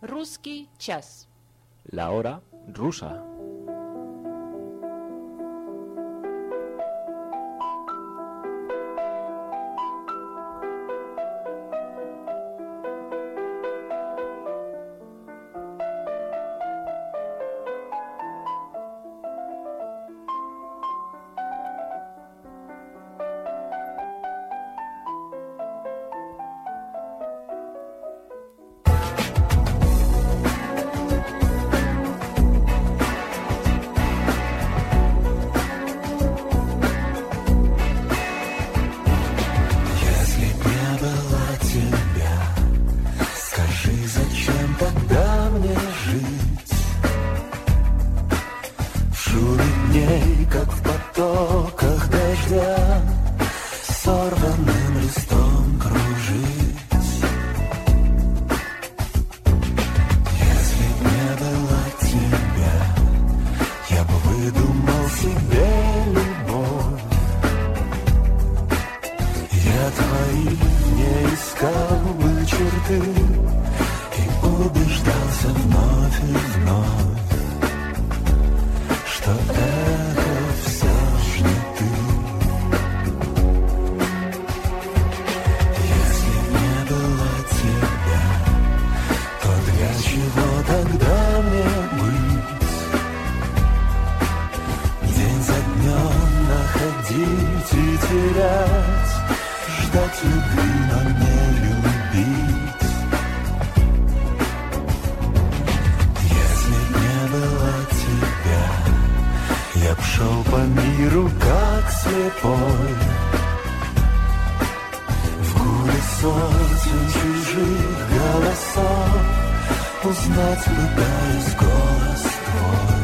Русский час. La hora rusa. Я б шел по миру, как слепой. В гуле сотен чужих голосов Узнать пытаюсь голос твой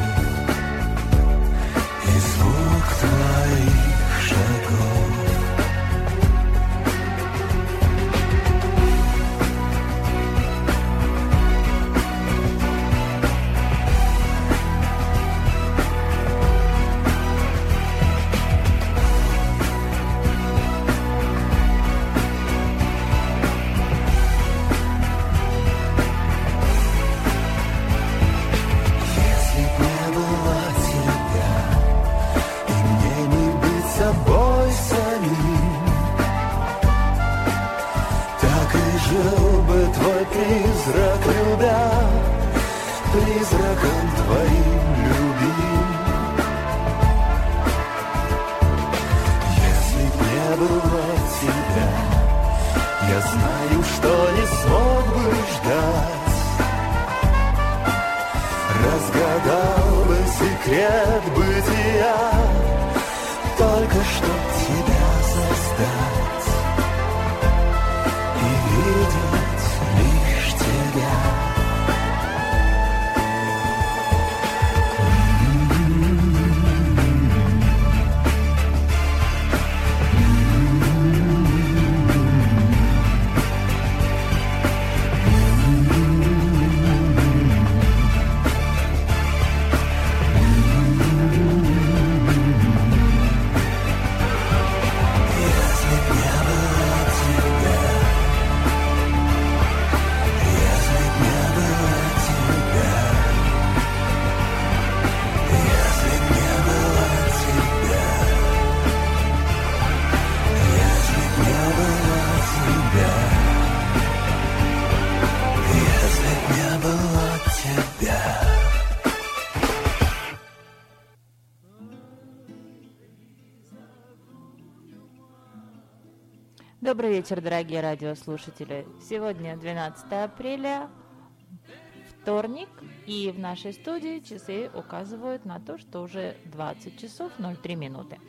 Добрый вечер, дорогие радиослушатели. Сегодня 12 апреля, вторник, и в нашей студии часы указывают на то, что уже 20 часов 03 минуты.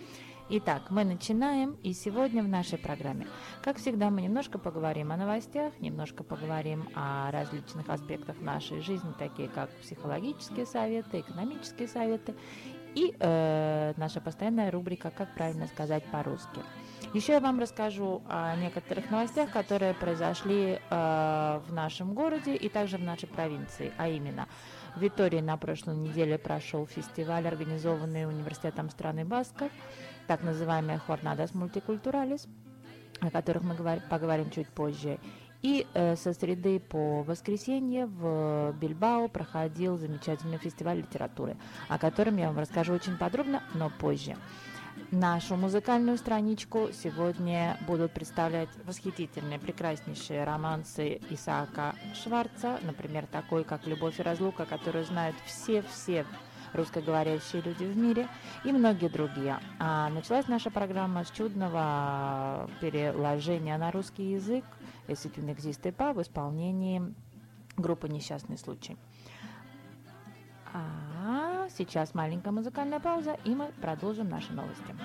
Итак, мы начинаем, и сегодня в нашей программе, как всегда, мы немножко поговорим о новостях, немножко поговорим о различных аспектах нашей жизни, такие как психологические советы, экономические советы, и э, наша постоянная рубрика «Как правильно сказать по-русски». Еще я вам расскажу о некоторых новостях, которые произошли э, в нашем городе и также в нашей провинции, а именно в Витории на прошлой неделе прошел фестиваль, организованный университетом страны Басков, так называемая Хорнадас Мультикультуралис, о которых мы говор- поговорим чуть позже. И э, со среды по воскресенье в Бильбао проходил замечательный фестиваль литературы, о котором я вам расскажу очень подробно, но позже. Нашу музыкальную страничку сегодня будут представлять восхитительные, прекраснейшие романсы Исаака Шварца, например, такой, как «Любовь и разлука», которую знают все-все русскоговорящие люди в мире и многие другие. А началась наша программа с чудного переложения на русский язык «Если n'existe pas» в исполнении группы «Несчастный случай». А сейчас маленькая музыкальная пауза, и мы продолжим наши новости.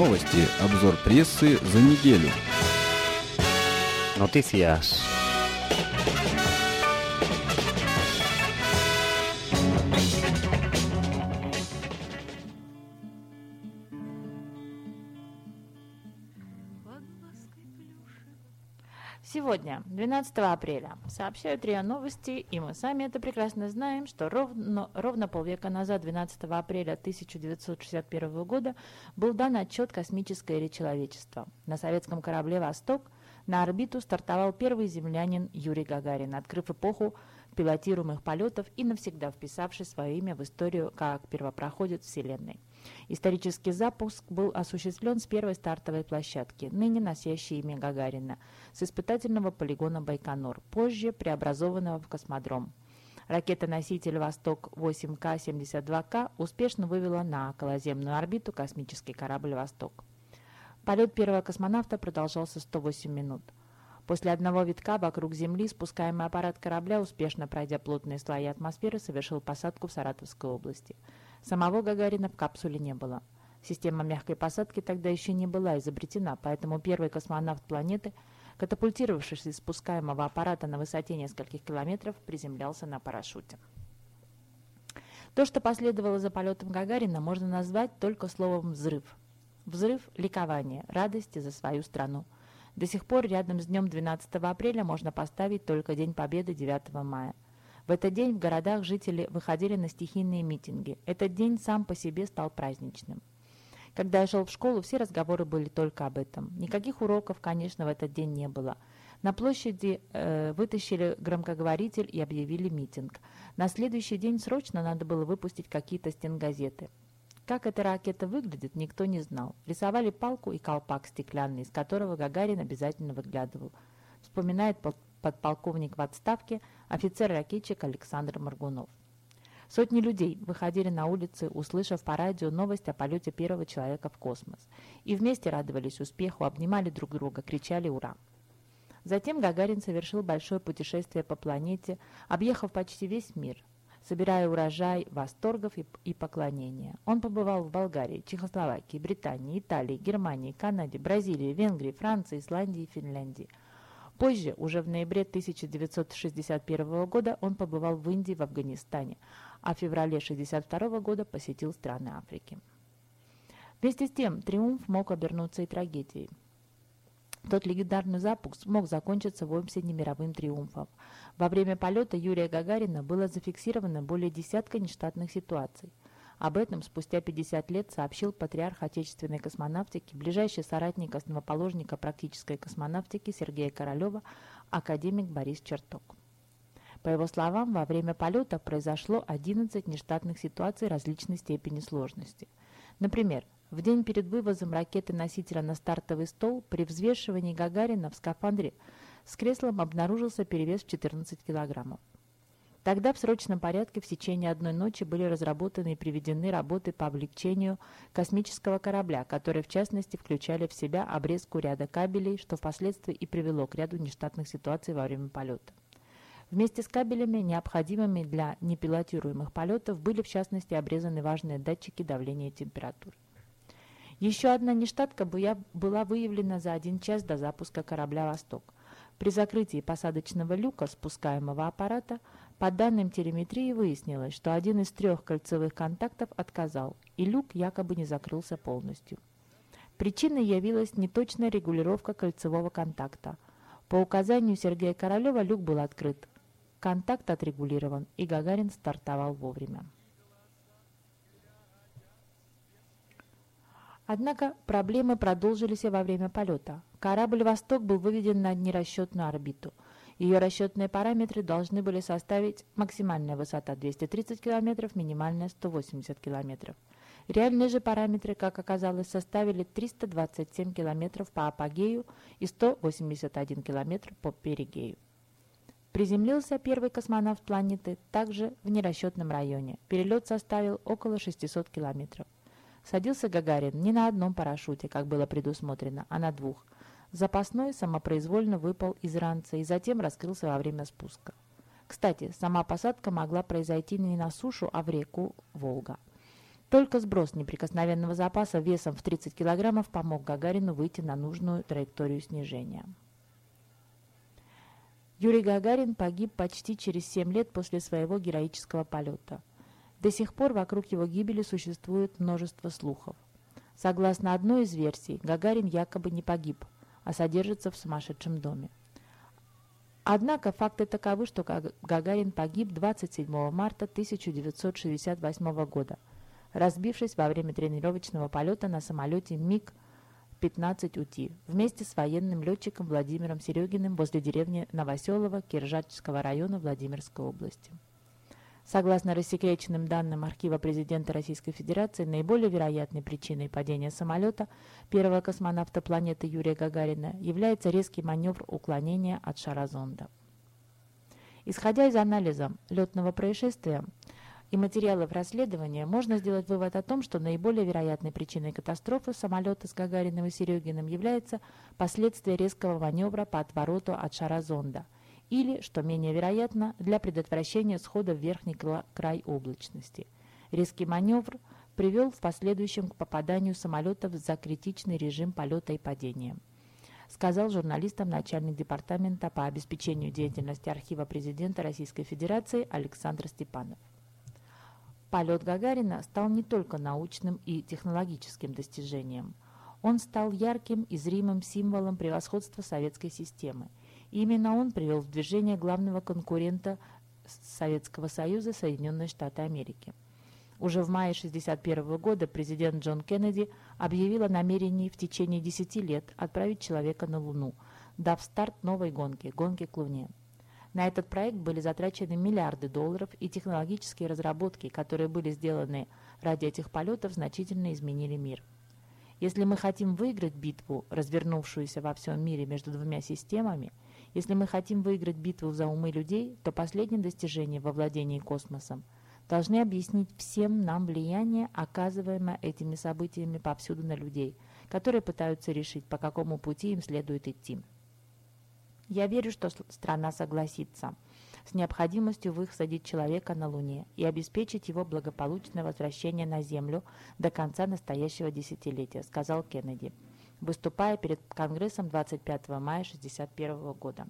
Новости. Обзор прессы за неделю. Noticias. Сегодня, 12 апреля, сообщают РИА Новости, и мы сами это прекрасно знаем, что ровно, ровно полвека назад, 12 апреля 1961 года, был дан отчет «Космическое или человечество». На советском корабле «Восток» на орбиту стартовал первый землянин Юрий Гагарин, открыв эпоху пилотируемых полетов и навсегда вписавший свое имя в историю как первопроходец Вселенной. Исторический запуск был осуществлен с первой стартовой площадки, ныне носящей имя Гагарина, с испытательного полигона Байконур, позже преобразованного в космодром. Ракета-носитель «Восток-8К-72К» успешно вывела на околоземную орбиту космический корабль «Восток». Полет первого космонавта продолжался 108 минут. После одного витка вокруг Земли спускаемый аппарат корабля, успешно пройдя плотные слои атмосферы, совершил посадку в Саратовской области. Самого Гагарина в капсуле не было. Система мягкой посадки тогда еще не была изобретена, поэтому первый космонавт планеты, катапультировавшись из спускаемого аппарата на высоте нескольких километров, приземлялся на парашюте. То, что последовало за полетом Гагарина, можно назвать только словом «взрыв». Взрыв ликования, радости за свою страну – до сих пор рядом с днем 12 апреля можно поставить только День Победы 9 мая. В этот день в городах жители выходили на стихийные митинги. Этот день сам по себе стал праздничным. Когда я шел в школу, все разговоры были только об этом. Никаких уроков, конечно, в этот день не было. На площади э, вытащили громкоговоритель и объявили митинг. На следующий день срочно надо было выпустить какие-то стенгазеты. Как эта ракета выглядит, никто не знал. Рисовали палку и колпак стеклянный, из которого Гагарин обязательно выглядывал. Вспоминает подполковник в отставке, офицер-ракетчик Александр Маргунов. Сотни людей выходили на улицы, услышав по радио новость о полете первого человека в космос. И вместе радовались успеху, обнимали друг друга, кричали «Ура!». Затем Гагарин совершил большое путешествие по планете, объехав почти весь мир собирая урожай восторгов и, и поклонения. Он побывал в Болгарии, Чехословакии, Британии, Италии, Германии, Канаде, Бразилии, Венгрии, Франции, Исландии и Финляндии. Позже, уже в ноябре 1961 года, он побывал в Индии, в Афганистане, а в феврале 1962 года посетил страны Африки. Вместе с тем, триумф мог обернуться и трагедией. Тот легендарный запуск мог закончиться вовсе не мировым триумфом. Во время полета Юрия Гагарина было зафиксировано более десятка нештатных ситуаций. Об этом спустя 50 лет сообщил патриарх отечественной космонавтики, ближайший соратник основоположника практической космонавтики Сергея Королева, академик Борис Черток. По его словам, во время полета произошло 11 нештатных ситуаций различной степени сложности. Например, в день перед вывозом ракеты-носителя на стартовый стол при взвешивании Гагарина в скафандре с креслом обнаружился перевес в 14 килограммов. Тогда в срочном порядке в течение одной ночи были разработаны и приведены работы по облегчению космического корабля, которые в частности включали в себя обрезку ряда кабелей, что впоследствии и привело к ряду нештатных ситуаций во время полета. Вместе с кабелями, необходимыми для непилотируемых полетов, были в частности обрезаны важные датчики давления и температуры. Еще одна нештатка была выявлена за один час до запуска корабля «Восток». При закрытии посадочного люка спускаемого аппарата по данным телеметрии выяснилось, что один из трех кольцевых контактов отказал, и люк якобы не закрылся полностью. Причиной явилась неточная регулировка кольцевого контакта. По указанию Сергея Королева люк был открыт, контакт отрегулирован, и Гагарин стартовал вовремя. Однако проблемы продолжились и во время полета. Корабль «Восток» был выведен на нерасчетную орбиту. Ее расчетные параметры должны были составить максимальная высота 230 км, минимальная 180 км. Реальные же параметры, как оказалось, составили 327 км по апогею и 181 км по перигею. Приземлился первый космонавт планеты также в нерасчетном районе. Перелет составил около 600 километров. Садился Гагарин не на одном парашюте, как было предусмотрено, а на двух. Запасной самопроизвольно выпал из ранца и затем раскрылся во время спуска. Кстати, сама посадка могла произойти не на сушу, а в реку Волга. Только сброс неприкосновенного запаса весом в 30 килограммов помог Гагарину выйти на нужную траекторию снижения. Юрий Гагарин погиб почти через 7 лет после своего героического полета. До сих пор вокруг его гибели существует множество слухов. Согласно одной из версий, Гагарин якобы не погиб, а содержится в сумасшедшем доме. Однако факты таковы, что Гагарин погиб 27 марта 1968 года, разбившись во время тренировочного полета на самолете МиГ-15УТ вместе с военным летчиком Владимиром Серегиным возле деревни Новоселово Киржачского района Владимирской области. Согласно рассекреченным данным архива президента Российской Федерации, наиболее вероятной причиной падения самолета первого космонавта планеты Юрия Гагарина является резкий маневр уклонения от шара зонда. Исходя из анализа летного происшествия и материалов расследования, можно сделать вывод о том, что наиболее вероятной причиной катастрофы самолета с Гагариным и Серегиным является последствия резкого маневра по отвороту от шара зонда – или, что менее вероятно, для предотвращения схода в верхний край облачности. Резкий маневр привел в последующем к попаданию самолетов за критичный режим полета и падения сказал журналистам начальник департамента по обеспечению деятельности архива президента Российской Федерации Александр Степанов. Полет Гагарина стал не только научным и технологическим достижением. Он стал ярким и зримым символом превосходства советской системы – именно он привел в движение главного конкурента Советского Союза Соединенные Штаты Америки. Уже в мае 1961 года президент Джон Кеннеди объявил о намерении в течение 10 лет отправить человека на Луну, дав старт новой гонке – гонке к Луне. На этот проект были затрачены миллиарды долларов, и технологические разработки, которые были сделаны ради этих полетов, значительно изменили мир. Если мы хотим выиграть битву, развернувшуюся во всем мире между двумя системами – если мы хотим выиграть битву за умы людей, то последнее достижение во владении космосом должны объяснить всем нам влияние, оказываемое этими событиями повсюду на людей, которые пытаются решить, по какому пути им следует идти. Я верю, что страна согласится с необходимостью высадить человека на Луне и обеспечить его благополучное возвращение на Землю до конца настоящего десятилетия, сказал Кеннеди выступая перед Конгрессом 25 мая 1961 года.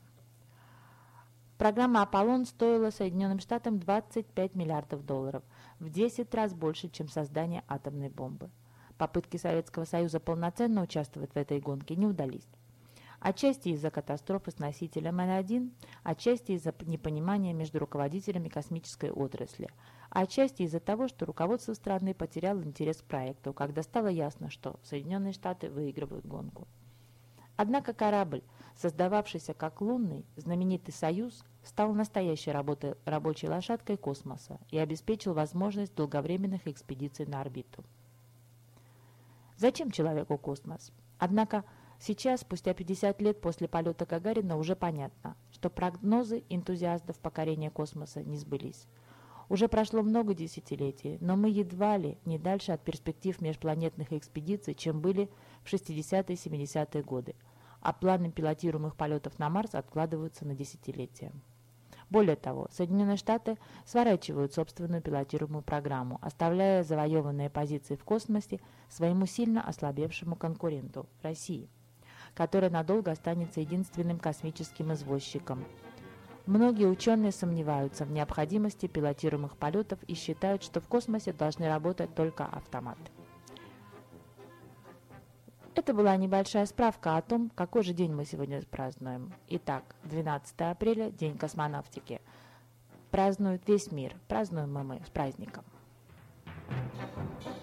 Программа «Аполлон» стоила Соединенным Штатам 25 миллиардов долларов, в 10 раз больше, чем создание атомной бомбы. Попытки Советского Союза полноценно участвовать в этой гонке не удались. Отчасти из-за катастрофы с носителем Н-1, отчасти из-за непонимания между руководителями космической отрасли – а отчасти из-за того, что руководство страны потеряло интерес к проекту, когда стало ясно, что Соединенные Штаты выигрывают гонку. Однако корабль, создававшийся как лунный, знаменитый «Союз», стал настоящей работой, рабочей лошадкой космоса и обеспечил возможность долговременных экспедиций на орбиту. Зачем человеку космос? Однако сейчас, спустя 50 лет после полета Гагарина, уже понятно, что прогнозы энтузиастов покорения космоса не сбылись. Уже прошло много десятилетий, но мы едва ли не дальше от перспектив межпланетных экспедиций, чем были в 60-е и 70-е годы, а планы пилотируемых полетов на Марс откладываются на десятилетия. Более того, Соединенные Штаты сворачивают собственную пилотируемую программу, оставляя завоеванные позиции в космосе своему сильно ослабевшему конкуренту – России. который надолго останется единственным космическим извозчиком. Многие ученые сомневаются в необходимости пилотируемых полетов и считают, что в космосе должны работать только автоматы. Это была небольшая справка о том, какой же день мы сегодня празднуем. Итак, 12 апреля, День космонавтики. Празднует весь мир. Празднуем мы с праздником. Кавалергарды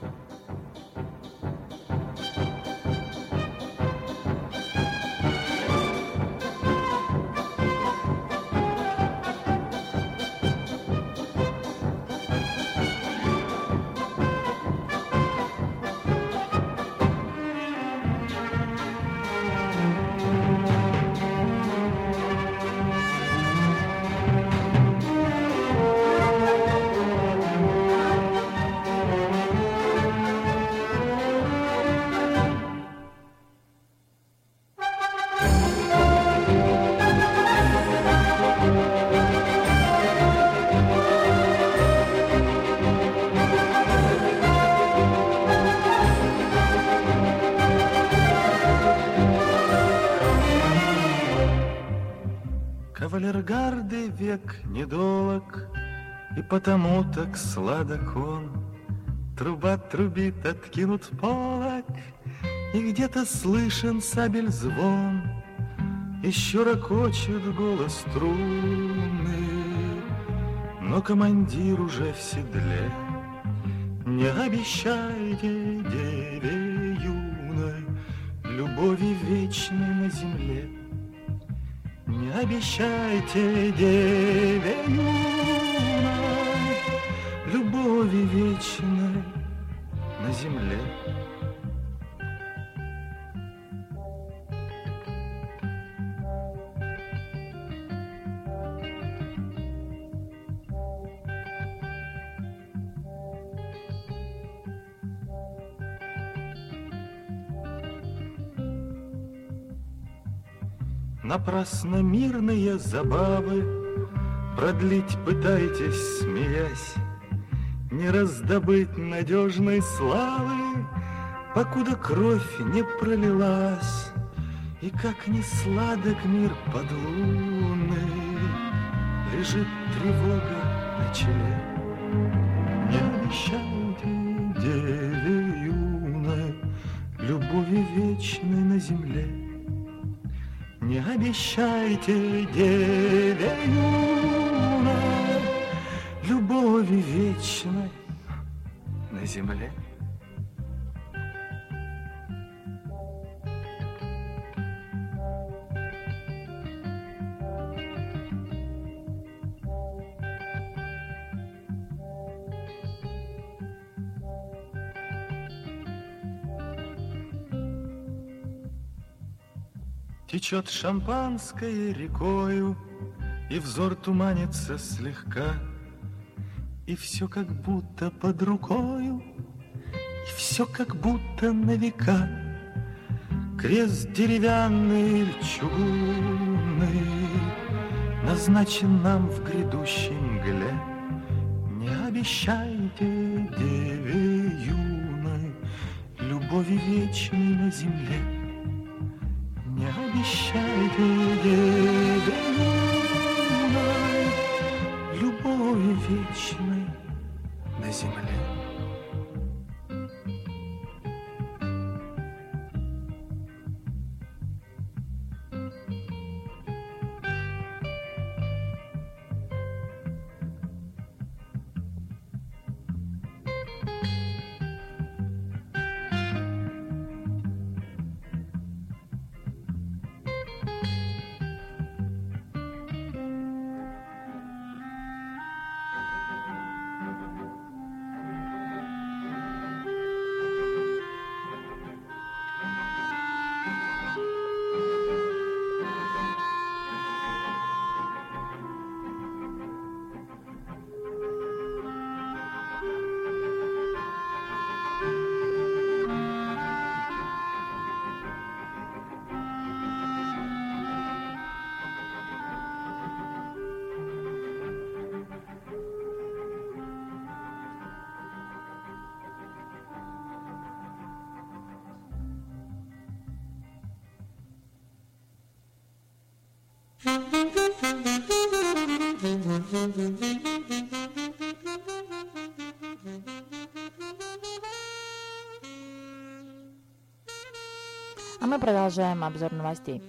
век недолог, И потому так сладок он. Труба трубит, откинут полок, И где-то слышен сабель звон, Еще ракочет голос струны, Но командир уже в седле. Не обещайте деве юной Любови вечной на земле. Обещайте деве юной Любови вечной на земле. Напрасно мирные забавы Продлить пытаетесь, смеясь, Не раздобыть надежной славы, Покуда кровь не пролилась, И как не сладок мир под луной, Лежит тревога на челе. Не обещайте деве юной Любови вечной на земле. Не обещайте деве юной Любови вечной на земле. Течет шампанское рекою, И взор туманится слегка, И все как будто под рукою, И все как будто на века. Крест деревянный чугунный Назначен нам в грядущей мгле. Не обещайте деве юной Любови вечной на земле. Не обещайте деве А мы продолжаем обзор новостей.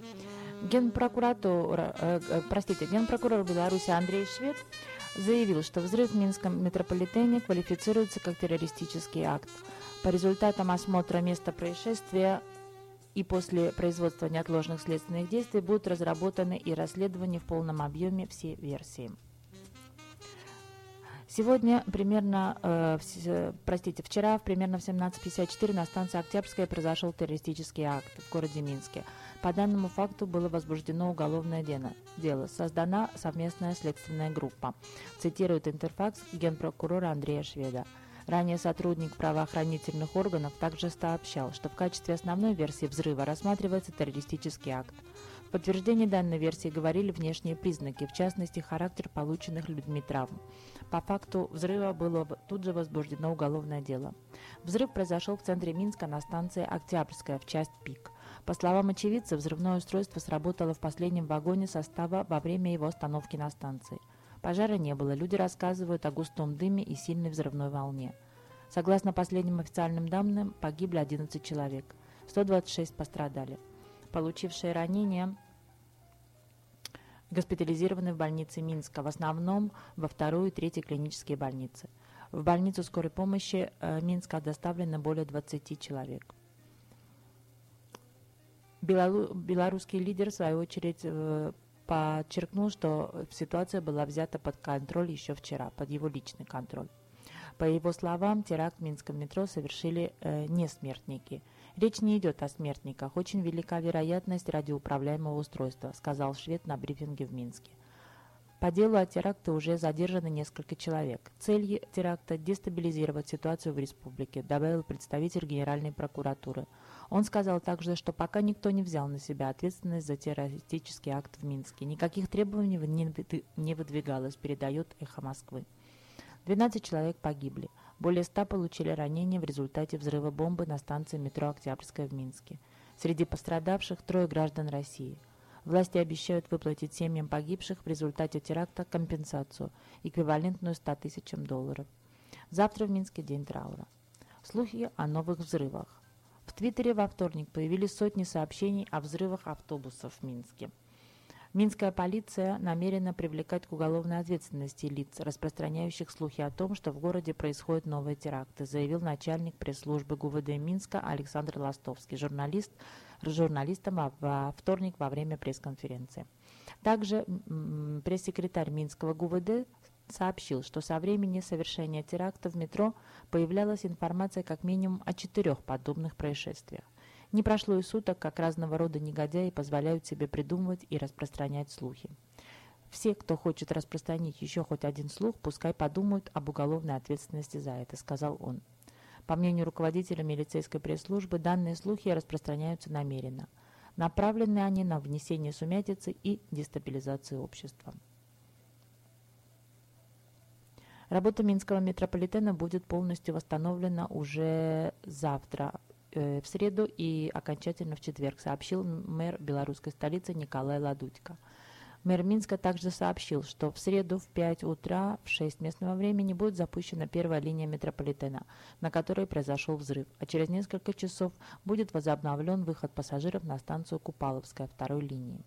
Генпрокуратура, э, э, простите, генпрокурор Беларуси Андрей Швед заявил, что взрыв в Минском метрополитене квалифицируется как террористический акт. По результатам осмотра места происшествия и после производства неотложных следственных действий будут разработаны и расследованы в полном объеме все версии. Сегодня примерно, э, в, простите, вчера примерно в 17.54 на станции Октябрьская произошел террористический акт в городе Минске. По данному факту было возбуждено уголовное дело. дело. Создана совместная следственная группа. Цитирует Интерфакс генпрокурора Андрея Шведа. Ранее сотрудник правоохранительных органов также сообщал, что в качестве основной версии взрыва рассматривается террористический акт. В подтверждение данной версии говорили внешние признаки, в частности, характер полученных людьми травм. По факту взрыва было тут же возбуждено уголовное дело. Взрыв произошел в центре Минска на станции Октябрьская в часть ПИК. По словам очевидцев, взрывное устройство сработало в последнем вагоне состава во время его остановки на станции. Пожара не было, люди рассказывают о густом дыме и сильной взрывной волне. Согласно последним официальным данным, погибли 11 человек, 126 пострадали получившие ранения, госпитализированы в больнице Минска, в основном во вторую и третью клинические больницы. В больницу скорой помощи э, Минска доставлено более 20 человек. Белору... Белорусский лидер, в свою очередь, э, подчеркнул, что ситуация была взята под контроль еще вчера, под его личный контроль. По его словам, теракт в Минском метро совершили э, не смертники – Речь не идет о смертниках. Очень велика вероятность радиоуправляемого устройства, сказал швед на брифинге в Минске. По делу о теракте уже задержаны несколько человек. Цель теракта – дестабилизировать ситуацию в республике, добавил представитель Генеральной прокуратуры. Он сказал также, что пока никто не взял на себя ответственность за террористический акт в Минске. Никаких требований не выдвигалось, передает «Эхо Москвы». 12 человек погибли. Более 100 получили ранения в результате взрыва бомбы на станции метро Октябрьская в Минске. Среди пострадавших трое граждан России. Власти обещают выплатить семьям погибших в результате теракта компенсацию, эквивалентную 100 тысячам долларов. Завтра в Минске день траура. Слухи о новых взрывах. В Твиттере во вторник появились сотни сообщений о взрывах автобусов в Минске. Минская полиция намерена привлекать к уголовной ответственности лиц, распространяющих слухи о том, что в городе происходят новые теракты, заявил начальник пресс-службы ГУВД Минска Александр Ластовский, журналист, журналистам во вторник во время пресс-конференции. Также пресс-секретарь Минского ГУВД сообщил, что со времени совершения теракта в метро появлялась информация как минимум о четырех подобных происшествиях. Не прошло и суток, как разного рода негодяи позволяют себе придумывать и распространять слухи. Все, кто хочет распространить еще хоть один слух, пускай подумают об уголовной ответственности за это, сказал он. По мнению руководителя милицейской пресс-службы, данные слухи распространяются намеренно. Направлены они на внесение сумятицы и дестабилизацию общества. Работа Минского метрополитена будет полностью восстановлена уже завтра, в среду и окончательно в четверг, сообщил мэр белорусской столицы Николай Ладудько. Мэр Минска также сообщил, что в среду в 5 утра в 6 местного времени будет запущена первая линия метрополитена, на которой произошел взрыв, а через несколько часов будет возобновлен выход пассажиров на станцию Купаловская второй линии.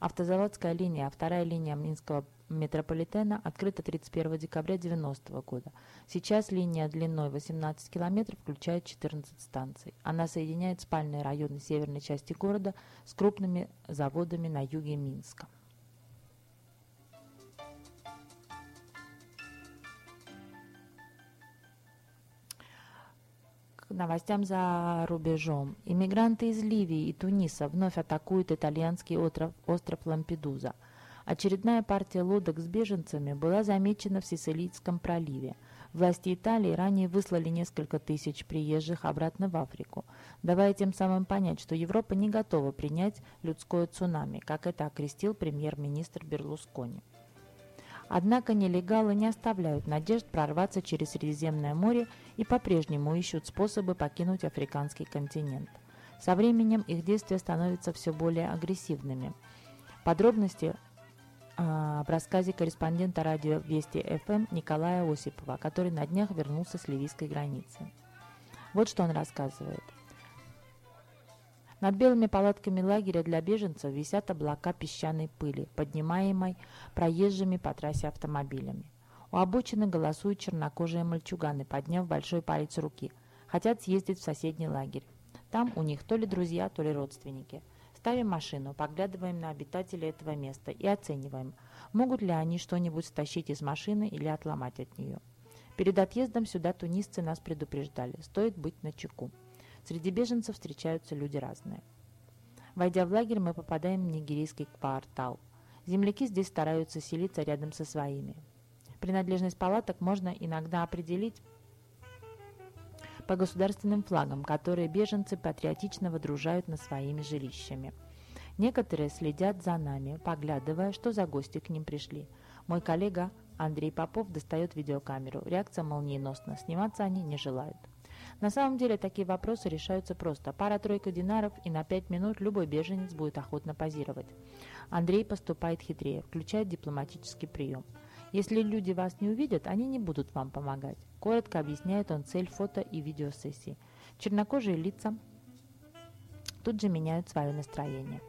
Автозаводская линия, вторая линия Минского метрополитена открыта 31 декабря 1990 года. Сейчас линия длиной 18 километров включает 14 станций. Она соединяет спальные районы северной части города с крупными заводами на юге Минска. новостям за рубежом. Иммигранты из Ливии и Туниса вновь атакуют итальянский остров, остров Лампедуза. Очередная партия лодок с беженцами была замечена в Сицилийском проливе. Власти Италии ранее выслали несколько тысяч приезжих обратно в Африку, давая тем самым понять, что Европа не готова принять людское цунами, как это окрестил премьер-министр Берлускони. Однако нелегалы не оставляют надежд прорваться через Средиземное море и по-прежнему ищут способы покинуть африканский континент. Со временем их действия становятся все более агрессивными. Подробности в рассказе корреспондента радио Вести ФМ Николая Осипова, который на днях вернулся с ливийской границы. Вот что он рассказывает. Над белыми палатками лагеря для беженцев висят облака песчаной пыли, поднимаемой проезжими по трассе автомобилями. У обочины голосуют чернокожие мальчуганы, подняв большой палец руки. Хотят съездить в соседний лагерь. Там у них то ли друзья, то ли родственники. Ставим машину, поглядываем на обитателей этого места и оцениваем, могут ли они что-нибудь стащить из машины или отломать от нее. Перед отъездом сюда тунисцы нас предупреждали, стоит быть начеку. Среди беженцев встречаются люди разные. Войдя в лагерь, мы попадаем в нигерийский квартал. Земляки здесь стараются селиться рядом со своими. Принадлежность палаток можно иногда определить по государственным флагам, которые беженцы патриотично водружают над своими жилищами. Некоторые следят за нами, поглядывая, что за гости к ним пришли. Мой коллега Андрей Попов достает видеокамеру. Реакция молниеносна. Сниматься они не желают. На самом деле такие вопросы решаются просто. Пара-тройка динаров, и на пять минут любой беженец будет охотно позировать. Андрей поступает хитрее, включает дипломатический прием. Если люди вас не увидят, они не будут вам помогать. Коротко объясняет он цель фото и видеосессии. Чернокожие лица тут же меняют свое настроение.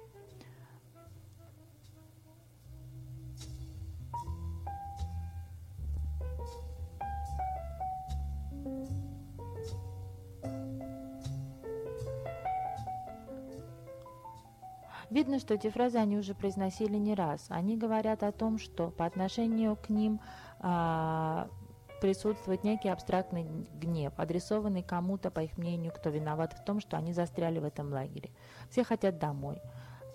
Видно, что эти фразы они уже произносили не раз. Они говорят о том, что по отношению к ним а, присутствует некий абстрактный гнев, адресованный кому-то, по их мнению, кто виноват в том, что они застряли в этом лагере. Все хотят домой.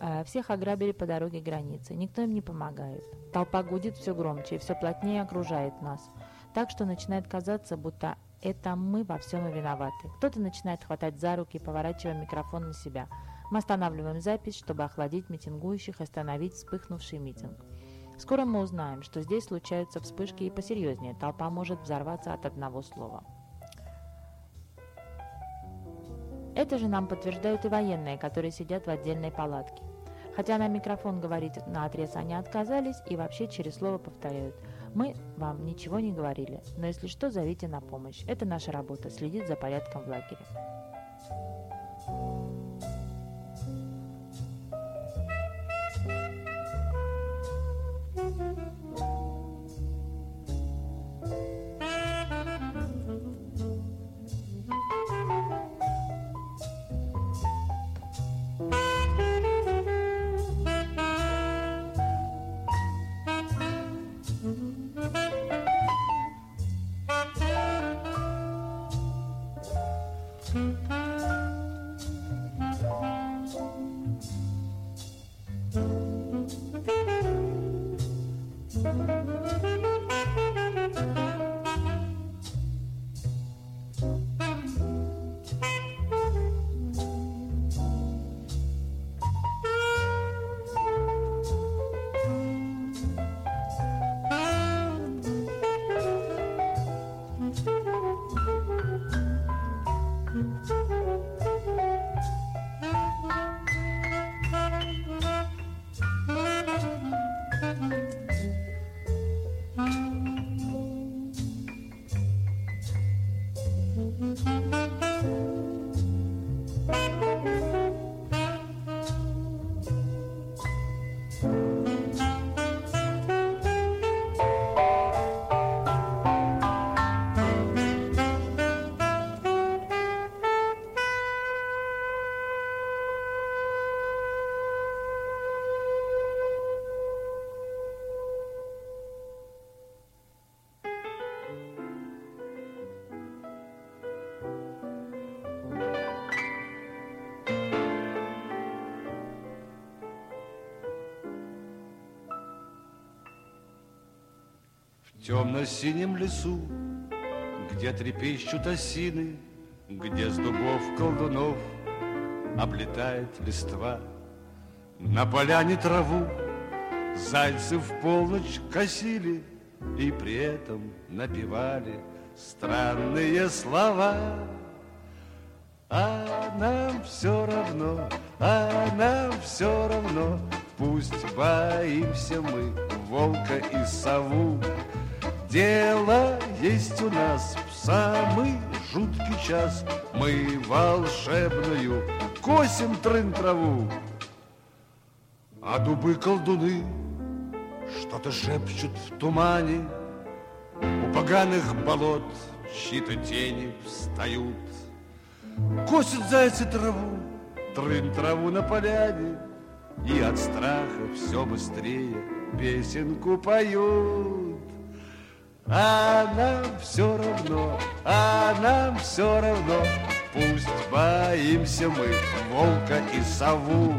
А, всех ограбили по дороге границы. Никто им не помогает. Толпа гудит все громче и все плотнее окружает нас. Так что начинает казаться, будто это мы во всем и виноваты. Кто-то начинает хватать за руки, поворачивая микрофон на себя – мы останавливаем запись, чтобы охладить митингующих и остановить вспыхнувший митинг. Скоро мы узнаем, что здесь случаются вспышки и посерьезнее. Толпа может взорваться от одного слова. Это же нам подтверждают и военные, которые сидят в отдельной палатке. Хотя на микрофон говорить на отрез они отказались и вообще через слово повторяют. Мы вам ничего не говорили, но если что, зовите на помощь. Это наша работа – следить за порядком в лагере. Темно-синем лесу, Где трепещут осины, Где с дубов колдунов Облетает листва. На поляне траву Зайцы в полночь косили И при этом напевали Странные слова. А нам все равно, а нам все равно, Пусть боимся мы волка и сову. Дело есть у нас в самый жуткий час. Мы волшебную косим трын траву. А дубы колдуны что-то шепчут в тумане. У поганых болот чьи-то тени встают. Косят зайцы траву, трын траву на поляне, И от страха все быстрее песенку поют. А нам все равно, а нам все равно, Пусть боимся мы волка и сову.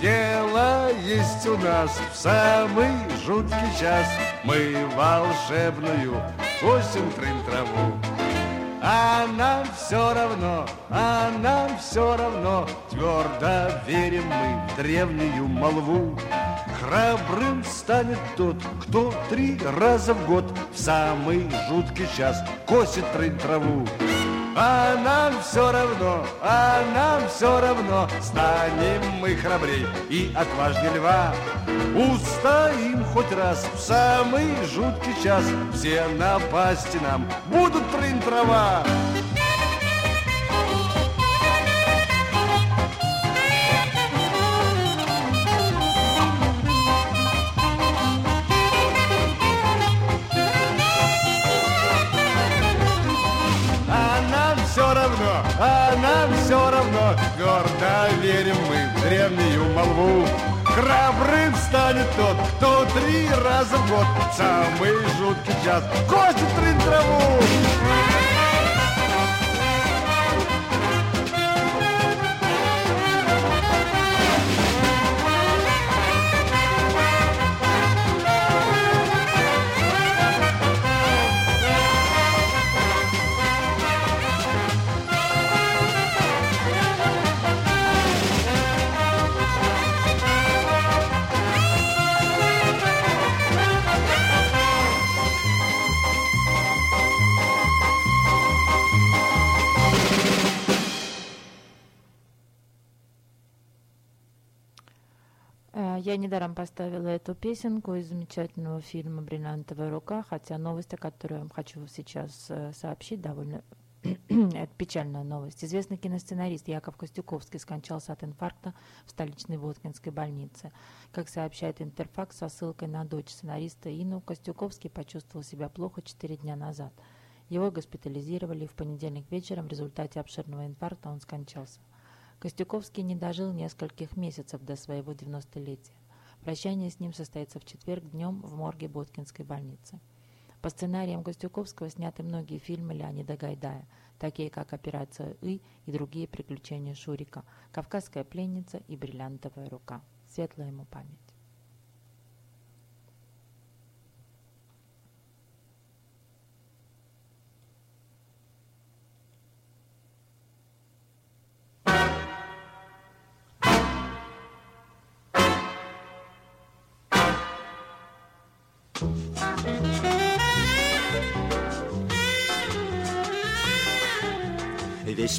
Дело есть у нас в самый жуткий час. Мы волшебную косим трын траву. А нам все равно, а нам все равно, Твердо верим мы в древнюю молву. Храбрым станет тот, кто три раза в год В самый жуткий час косит трын траву. А нам все равно, а нам все равно, Станем мы храбрей и отважнее льва. Устоим хоть раз в самый жуткий час, Все напасти нам будут трын трава. А Гордо верим мы в древнюю молву. Храбрым станет тот, кто три раза в год в Самый жуткий час косит трын траву. Я недаром поставила эту песенку из замечательного фильма «Бриллиантовая рука», хотя новость, о которой я вам хочу сейчас э, сообщить, довольно это печальная новость. Известный киносценарист Яков Костюковский скончался от инфаркта в столичной Воткинской больнице. Как сообщает Интерфакс со ссылкой на дочь сценариста Ину, Костюковский почувствовал себя плохо 4 дня назад. Его госпитализировали в понедельник вечером в результате обширного инфаркта он скончался. Костюковский не дожил нескольких месяцев до своего 90-летия. Прощание с ним состоится в четверг днем в морге Боткинской больницы. По сценариям Костюковского сняты многие фильмы Леонида Гайдая, такие как «Операция И» и другие приключения Шурика, «Кавказская пленница» и «Бриллиантовая рука». Светлая ему память.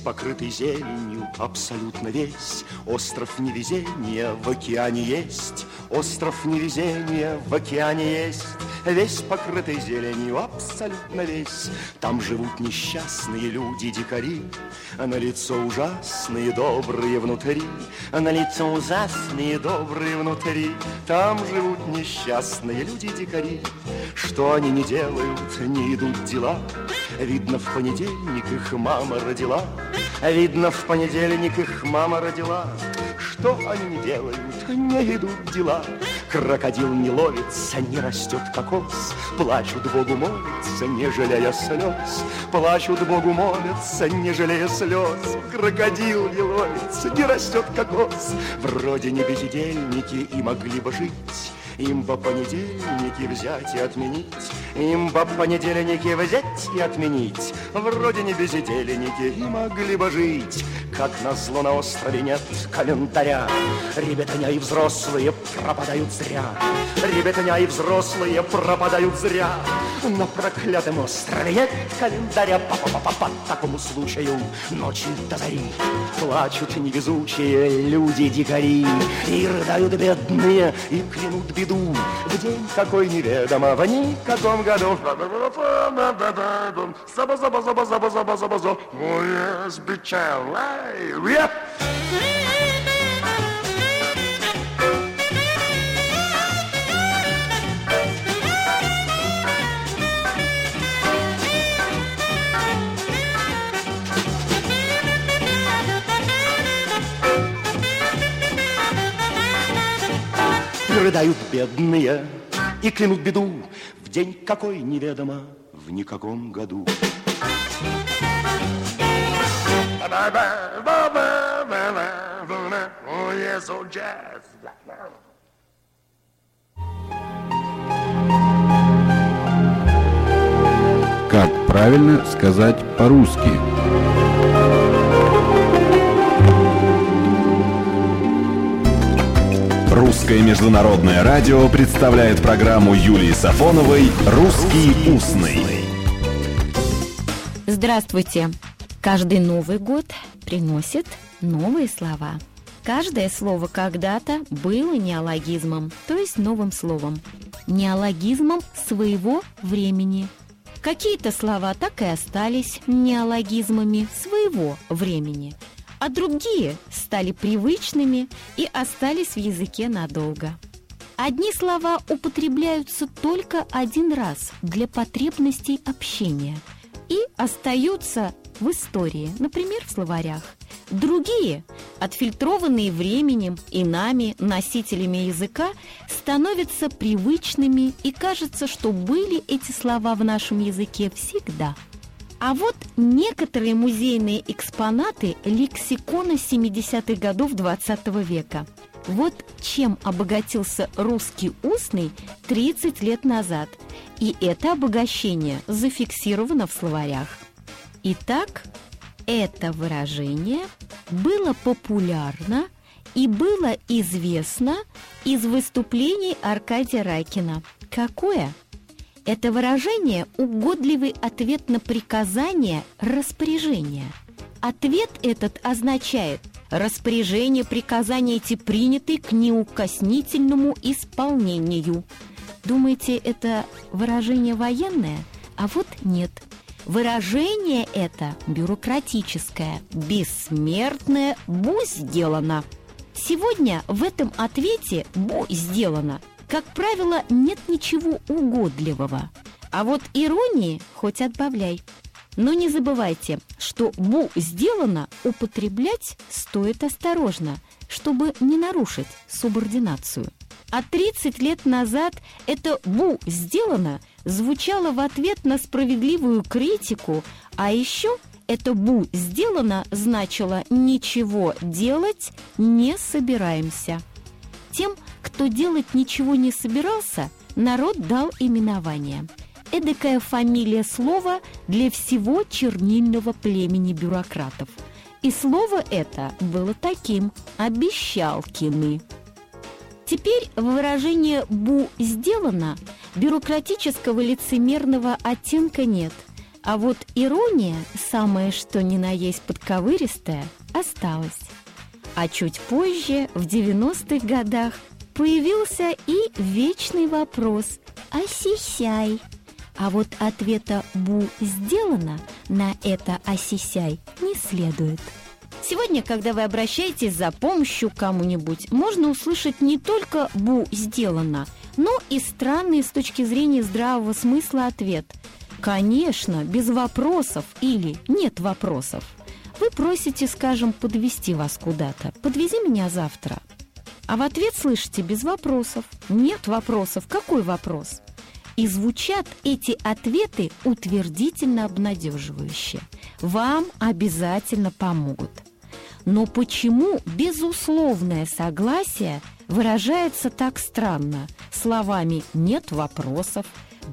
Покрытый зеленью, абсолютно весь. Остров невезения в океане есть. Остров невезения в океане есть. Весь покрытый зеленью, абсолютно весь. Там живут несчастные люди-дикари А на лицо ужасные, добрые внутри. На лицо ужасные, добрые внутри. Там живут несчастные люди-дикари Что они не делают, не идут дела. Видно, в понедельник их мама родила Видно, в понедельник их мама родила. Что они делают, не идут дела. Крокодил не ловится, не растет кокос. Плачут Богу молятся, не жалея слез. Плачут Богу молятся, не жалея слез. Крокодил не ловится, не растет кокос. Вроде не бездельники и могли бы жить им по понедельнике взять и отменить Им бы понедельники взять и отменить. Вроде не безделенники и могли бы жить. Как назло на острове нет календаря. Ребятня и взрослые пропадают зря. Ребятня и взрослые пропадают зря. На проклятом острове нет календаря. По-по-по-по по такому случаю ночи до зари Плачут невезучие люди-дикари И рыдают бедные, и клянут беду В день какой неведомо, в никаком году. Заба-заба-заба-заба-заба-заба-заба Oh yes, Рыдают бедные и клянут беду В день какой неведомо, в никаком году. Как правильно сказать по-русски? Русское международное радио представляет программу Юлии Сафоновой «Русский устный». Здравствуйте! Каждый Новый год приносит новые слова. Каждое слово когда-то было неологизмом, то есть новым словом. Неологизмом своего времени. Какие-то слова так и остались неологизмами своего времени, а другие стали привычными и остались в языке надолго. Одни слова употребляются только один раз для потребностей общения и остаются в истории, например, в словарях. Другие, отфильтрованные временем и нами, носителями языка, становятся привычными и кажется, что были эти слова в нашем языке всегда. А вот некоторые музейные экспонаты лексикона 70-х годов 20 века. Вот чем обогатился русский устный 30 лет назад. И это обогащение зафиксировано в словарях. Итак, это выражение было популярно и было известно из выступлений Аркадия Райкина. Какое? Это выражение – угодливый ответ на приказание распоряжения. Ответ этот означает распоряжение приказания эти приняты к неукоснительному исполнению. Думаете, это выражение военное? А вот нет – Выражение это бюрократическое, бессмертное «бу сделано». Сегодня в этом ответе «бу сделано» как правило, нет ничего угодливого. А вот иронии хоть отбавляй. Но не забывайте, что «бу сделано» употреблять стоит осторожно, чтобы не нарушить субординацию. А 30 лет назад это «бу сделано» звучало в ответ на справедливую критику, а еще это «бу сделано» значило «ничего делать не собираемся». Тем, кто делать ничего не собирался, народ дал именование. Эдакая фамилия слова для всего чернильного племени бюрократов. И слово это было таким – «обещалкины». Теперь выражение «бу сделано» бюрократического лицемерного оттенка нет, а вот ирония, самое что ни на есть подковыристая, осталась. А чуть позже, в 90-х годах, появился и вечный вопрос «Осисяй». А вот ответа «бу сделано» на это «осисяй» не следует. Сегодня, когда вы обращаетесь за помощью кому-нибудь, можно услышать не только «бу сделано», но и странный с точки зрения здравого смысла ответ. Конечно, без вопросов или нет вопросов. Вы просите, скажем, подвести вас куда-то. Подвези меня завтра. А в ответ слышите без вопросов. Нет вопросов. Какой вопрос? И звучат эти ответы утвердительно обнадеживающе. Вам обязательно помогут. Но почему безусловное согласие выражается так странно, словами «нет вопросов»,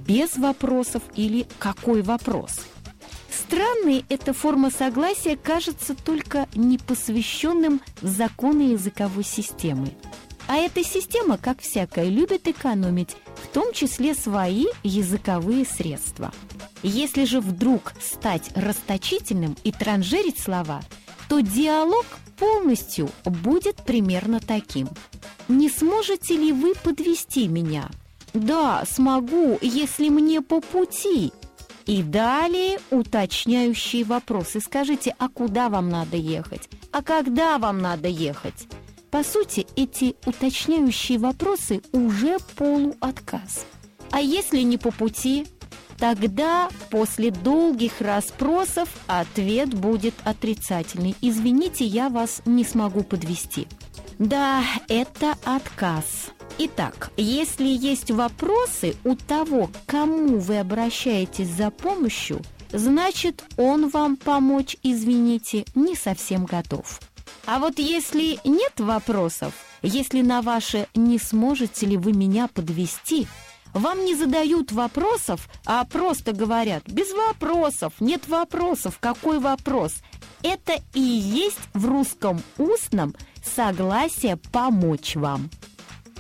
без вопросов или какой вопрос. Странной эта форма согласия кажется только непосвященным в законы языковой системы. А эта система, как всякая, любит экономить, в том числе свои языковые средства. Если же вдруг стать расточительным и транжирить слова, то диалог полностью будет примерно таким. Не сможете ли вы подвести меня? Да, смогу, если мне по пути. И далее уточняющие вопросы. Скажите, а куда вам надо ехать? А когда вам надо ехать? По сути, эти уточняющие вопросы уже полуотказ. А если не по пути, тогда после долгих расспросов ответ будет отрицательный. Извините, я вас не смогу подвести. Да, это отказ. Итак, если есть вопросы у того, к кому вы обращаетесь за помощью, значит, он вам помочь, извините, не совсем готов. А вот если нет вопросов, если на ваше «не сможете ли вы меня подвести», вам не задают вопросов, а просто говорят «без вопросов, нет вопросов, какой вопрос?» Это и есть в русском устном согласие помочь вам.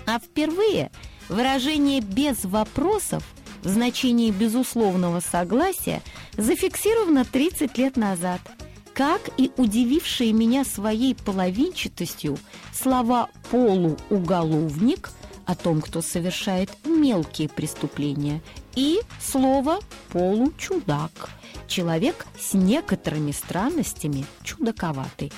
А впервые выражение «без вопросов» в значении безусловного согласия зафиксировано 30 лет назад – как и удивившие меня своей половинчатостью слова «полууголовник» о том, кто совершает мелкие преступления, и слово «получудак» – человек с некоторыми странностями, чудаковатый.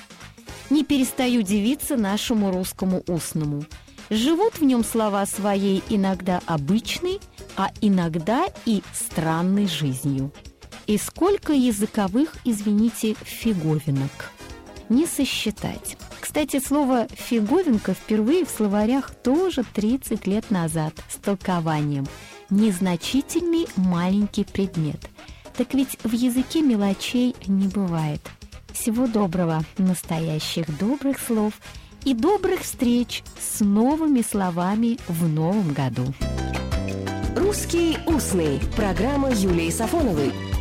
Не перестаю удивиться нашему русскому устному. Живут в нем слова своей иногда обычной, а иногда и странной жизнью – и сколько языковых, извините, фиговинок. Не сосчитать. Кстати, слово «фиговинка» впервые в словарях тоже 30 лет назад с толкованием «незначительный маленький предмет». Так ведь в языке мелочей не бывает. Всего доброго, настоящих добрых слов и добрых встреч с новыми словами в новом году. «Русский устный» – программа Юлии Сафоновой –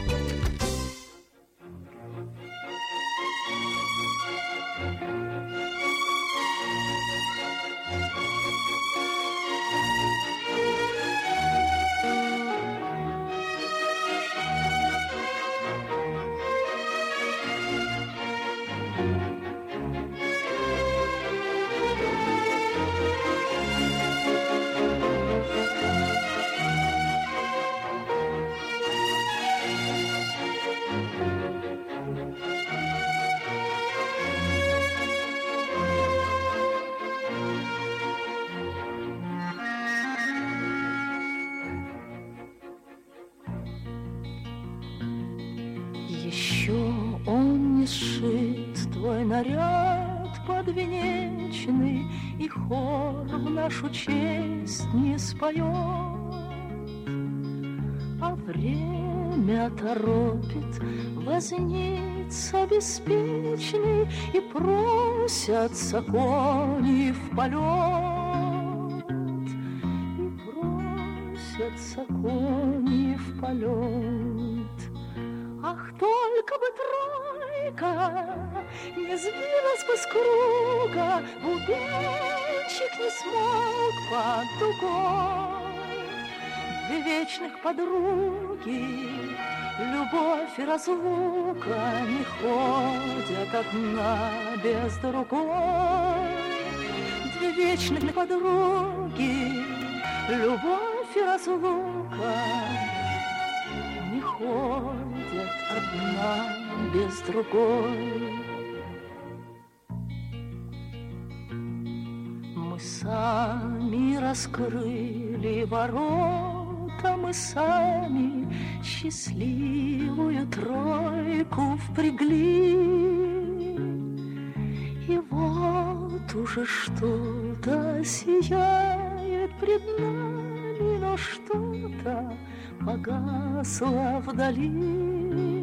наряд подвенечный, И хор в нашу честь не споет. А время торопит возница беспечный, И просятся кони в полет. И просятся кони в полет. Тройка не сбилась бы с круга, Бубенчик не смог под дугой. Две вечных подруги, любовь и разлука Не ходят одна без другой. Две вечных подруги, любовь и разлука Не ходят одна без другой. сами раскрыли ворота, мы сами счастливую тройку впрягли. И вот уже что-то сияет пред нами, но что-то погасло вдали.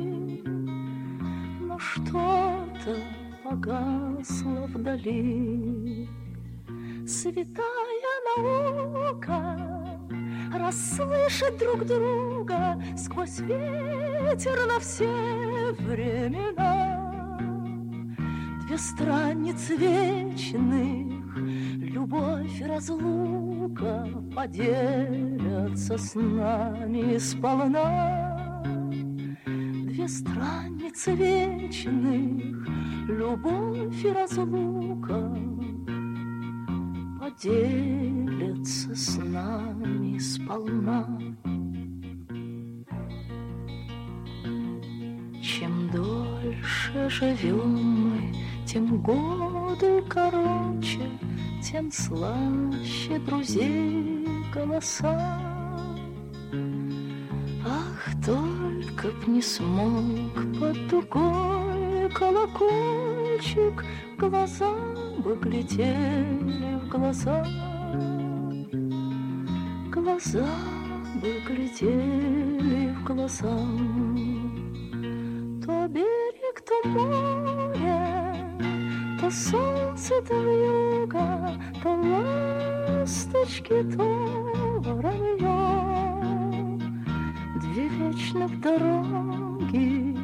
Но что-то погасло вдали. Святая наука расслышать друг друга сквозь ветер на все времена. Две страницы вечных, любовь и разлука поделятся с нами сполна. Две страницы вечных, любовь и разлука поделятся с нами сполна. Чем дольше живем мы, тем годы короче, тем слаще друзей голоса. Ах, только б не смог под дугой колокольчик глаза бы глядели в глаза, глаза бы глядели в глаза. То берег, то море, то солнце, то юга, то ласточки, то воронье. Две вечных дороги,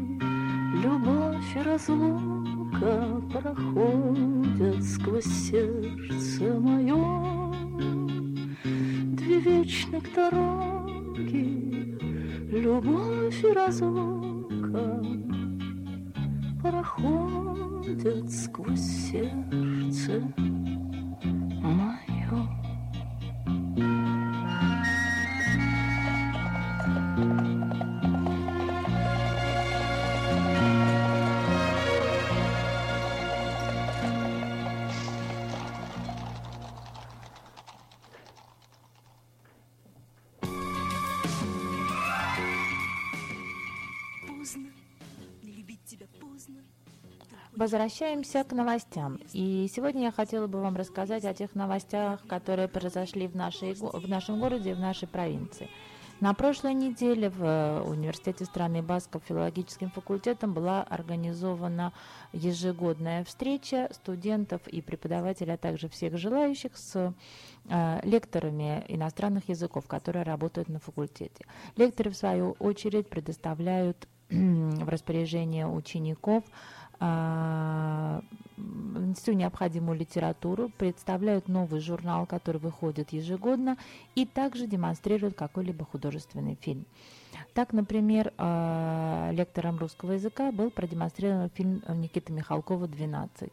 любовь и разлука проходят сквозь сердце мое. Две вечных дороги, любовь и разлука проходят сквозь сердце мое. Возвращаемся к новостям. И сегодня я хотела бы вам рассказать о тех новостях, которые произошли в, нашей, в нашем городе и в нашей провинции. На прошлой неделе в э, Университете страны Басков филологическим факультетом была организована ежегодная встреча студентов и преподавателей, а также всех желающих с э, лекторами иностранных языков, которые работают на факультете. Лекторы, в свою очередь, предоставляют в распоряжение учеников всю необходимую литературу, представляют новый журнал, который выходит ежегодно, и также демонстрируют какой-либо художественный фильм. Так, например, а, лектором русского языка был продемонстрирован фильм Никиты Михалкова «12».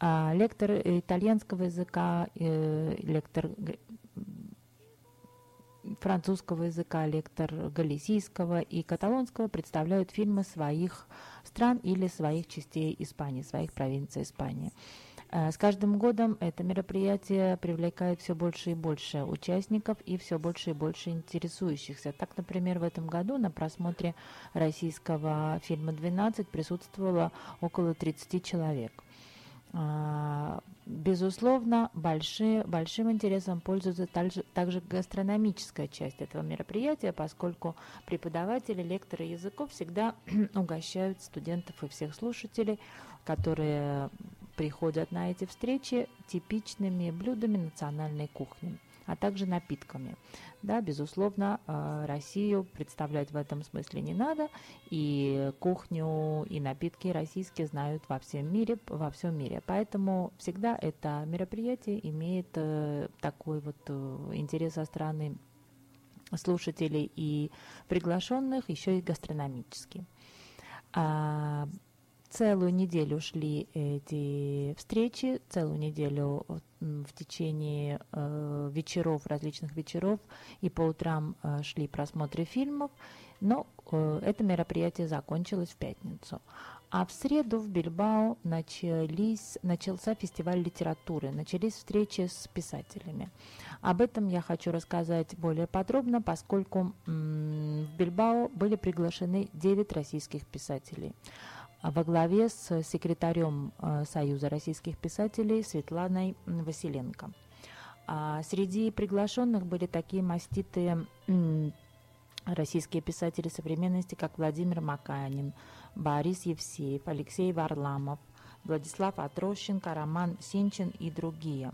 А, Лектор итальянского языка, э, лектор французского языка, лектор галисийского и каталонского представляют фильмы своих стран или своих частей Испании, своих провинций Испании. Э, С каждым годом это мероприятие привлекает все больше и больше участников и все больше и больше интересующихся. Так, например, в этом году на просмотре российского фильма «12» присутствовало около 30 человек. А, Безусловно, большие, большим интересом пользуется также, также гастрономическая часть этого мероприятия, поскольку преподаватели, лекторы языков всегда угощают студентов и всех слушателей, которые приходят на эти встречи, типичными блюдами национальной кухни а также напитками. Да, безусловно, э, Россию представлять в этом смысле не надо, и кухню, и напитки российские знают во всем мире, во всем мире. Поэтому всегда это мероприятие имеет э, такой вот э, интерес со стороны слушателей и приглашенных, еще и гастрономический. Целую неделю шли эти встречи, целую неделю в течение э, вечеров, различных вечеров, и по утрам э, шли просмотры фильмов, но э, это мероприятие закончилось в пятницу. А в среду в Бильбао начались, начался фестиваль литературы, начались встречи с писателями. Об этом я хочу рассказать более подробно, поскольку в Бильбао были приглашены 9 российских писателей во главе с секретарем э, Союза российских писателей Светланой Василенко. А среди приглашенных были такие маститые российские писатели современности, как Владимир Маканин, Борис Евсеев, Алексей Варламов, Владислав Атрощенко, Роман Синчин и другие.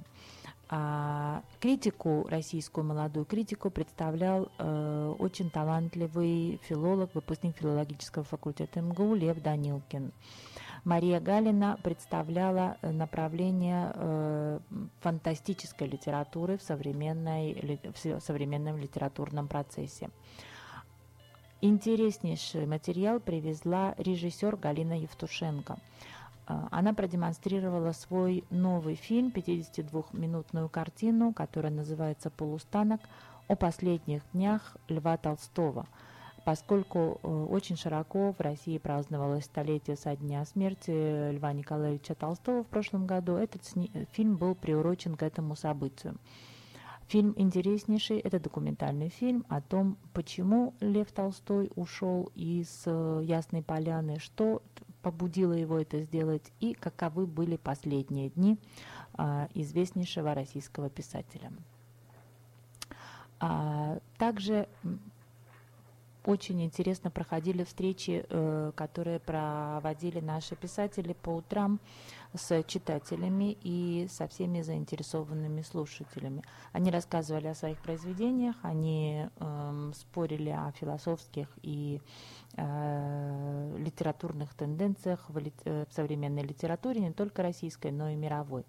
А критику, российскую молодую критику, представлял э, очень талантливый филолог, выпускник филологического факультета МГУ Лев Данилкин. Мария Галина представляла э, направление э, фантастической литературы в, современной, в современном литературном процессе. Интереснейший материал привезла режиссер Галина Евтушенко – она продемонстрировала свой новый фильм, 52-минутную картину, которая называется «Полустанок» о последних днях Льва Толстого. Поскольку э, очень широко в России праздновалось столетие со дня смерти Льва Николаевича Толстого в прошлом году, этот фильм был приурочен к этому событию. Фильм интереснейший, это документальный фильм о том, почему Лев Толстой ушел из э, Ясной Поляны, что побудило его это сделать и каковы были последние дни а, известнейшего российского писателя. А, также очень интересно проходили встречи, э, которые проводили наши писатели по утрам с читателями и со всеми заинтересованными слушателями. Они рассказывали о своих произведениях, они э, спорили о философских и э, литературных тенденциях э, в современной литературе, не только российской, но и мировой.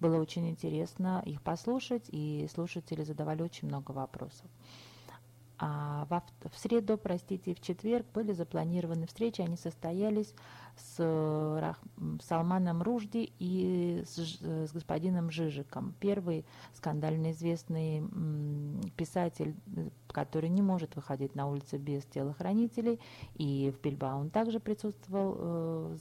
Было очень интересно их послушать, и слушатели задавали очень много вопросов. А в, в среду, простите, и в четверг были запланированы встречи, они состоялись с Рах, Салманом Ружди и с, с господином Жижиком. Первый скандально известный писатель, который не может выходить на улицы без телохранителей, и в Бильбао он также присутствовал э,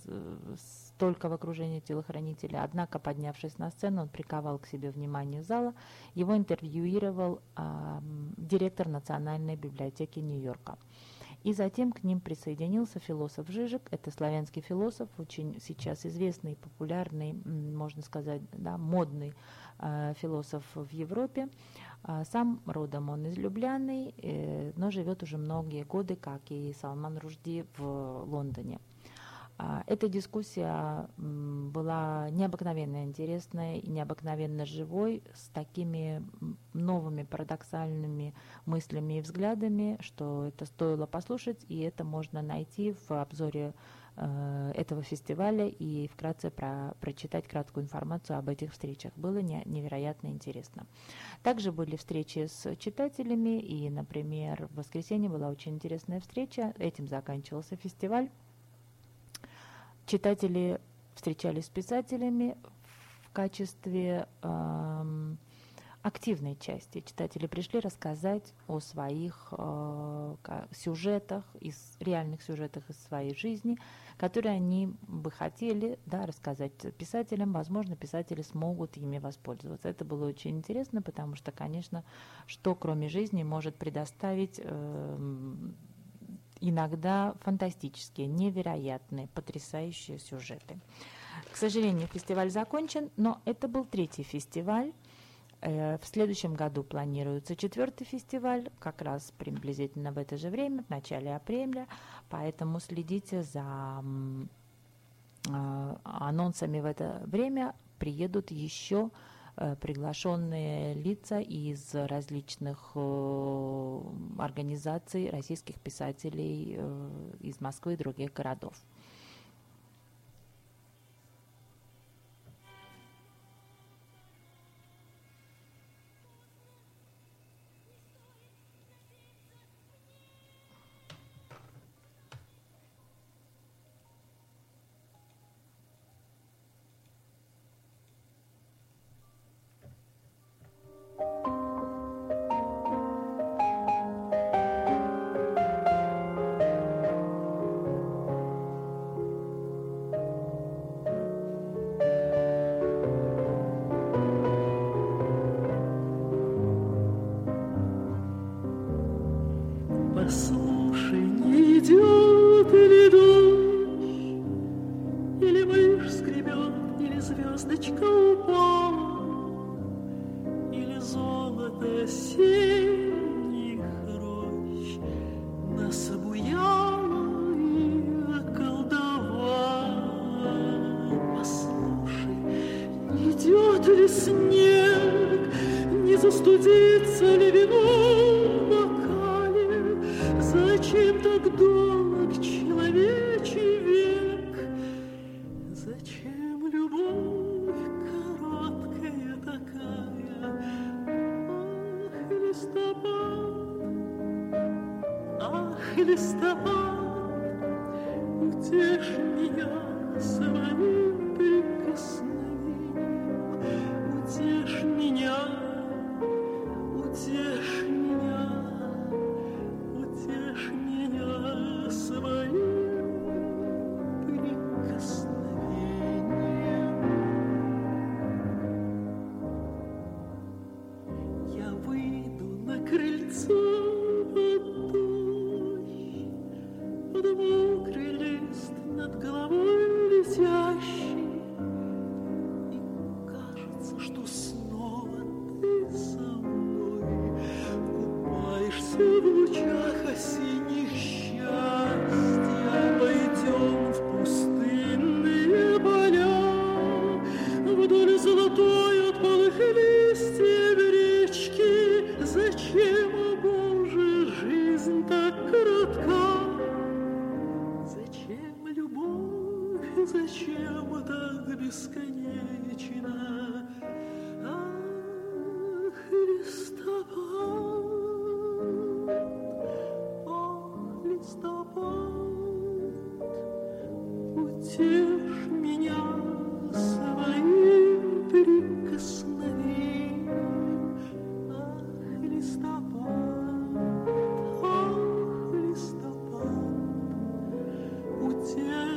только в окружении телохранителя. Однако, поднявшись на сцену, он приковал к себе внимание зала. Его интервьюировал э, директор Национальной библиотеки Нью-Йорка. И затем к ним присоединился философ Жижик. Это славянский философ, очень сейчас известный, популярный, можно сказать, да, модный э, философ в Европе. Э, сам родом он из Любляны, э, но живет уже многие годы, как и Салман Ружди в Лондоне. А, эта дискуссия была необыкновенно интересной необыкновенно живой, с такими новыми парадоксальными мыслями и взглядами, что это стоило послушать, и это можно найти в обзоре э, этого фестиваля и вкратце про, прочитать краткую информацию об этих встречах. Было не, невероятно интересно. Также были встречи с читателями, и, например, в воскресенье была очень интересная встреча, этим заканчивался фестиваль. Читатели встречались с писателями в качестве э, активной части. Читатели пришли рассказать о своих э, сюжетах, из реальных сюжетах из своей жизни, которые они бы хотели да, рассказать писателям. Возможно, писатели смогут ими воспользоваться. Это было очень интересно, потому что, конечно, что кроме жизни может предоставить э, иногда фантастические, невероятные, потрясающие сюжеты. К сожалению, фестиваль закончен, но это был третий фестиваль. Э, в следующем году планируется четвертый фестиваль, как раз приблизительно в это же время, в начале апреля, поэтому следите за э, анонсами в это время. Приедут еще приглашенные лица из различных э, организаций российских писателей э, из Москвы и других городов. ли снег, не застудится ли вино в бокале, зачем так думать?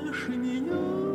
Утешь меня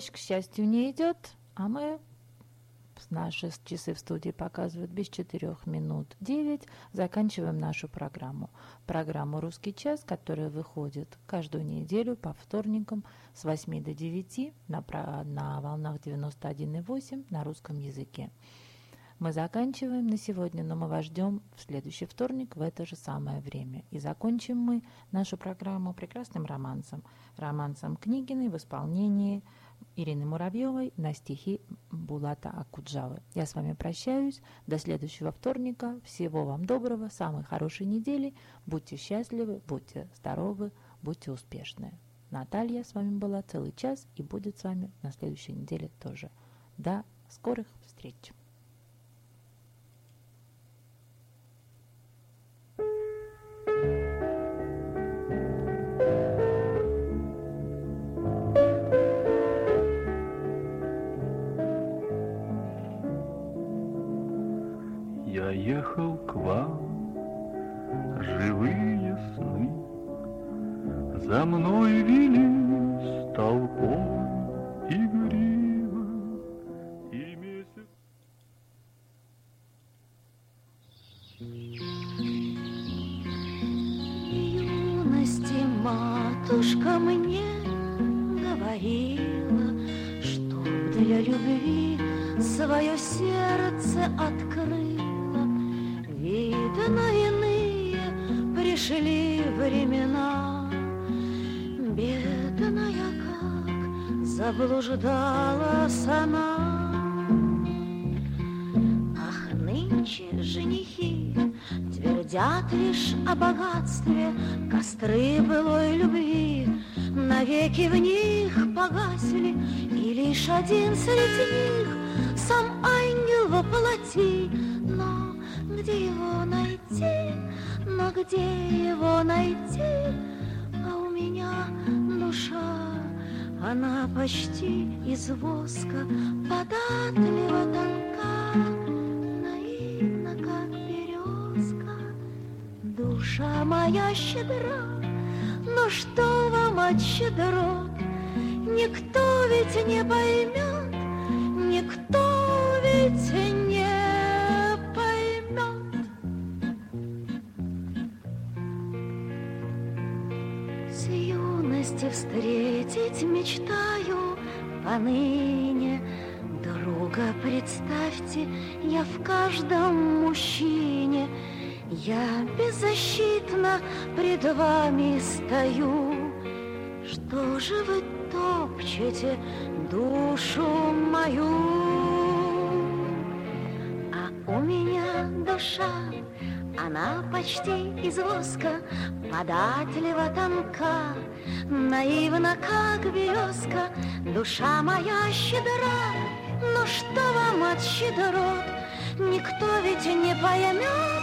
Дождь, к счастью, не идет, а мы наши часы в студии показывают без четырех минут девять. Заканчиваем нашу программу. Программу «Русский час», которая выходит каждую неделю по вторникам с 8 до 9 на, на волнах 91,8 на русском языке. Мы заканчиваем на сегодня, но мы вас ждем в следующий вторник в это же самое время. И закончим мы нашу программу прекрасным романсом. Романсом Книгиной в исполнении Ирины Муравьевой на стихи Булата Акуджавы. Я с вами прощаюсь. До следующего вторника. Всего вам доброго, самой хорошей недели. Будьте счастливы, будьте здоровы, будьте успешны. Наталья с вами была целый час и будет с вами на следующей неделе тоже. До скорых встреч! Из воска, податлива тонка, наивна, как березка. Душа моя щедра, но что вам от щедрот? Пред вами стою Что же вы топчете душу мою? А у меня душа она почти из воска, податлива тонка, Наивна, как березка, душа моя щедра. Но что вам от щедрот? Никто ведь не поймет,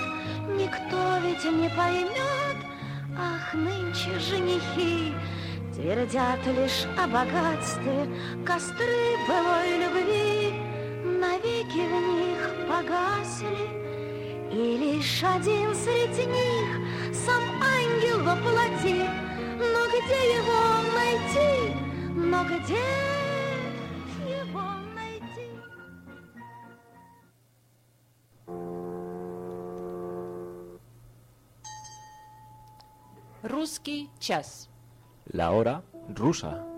никто ведь не поймет. Ах, нынче женихи твердят лишь о богатстве, Костры былой любви навеки в них погасли. И лишь один среди них сам ангел во плоти. Но где его найти? Но где Русский час. La hora rusa.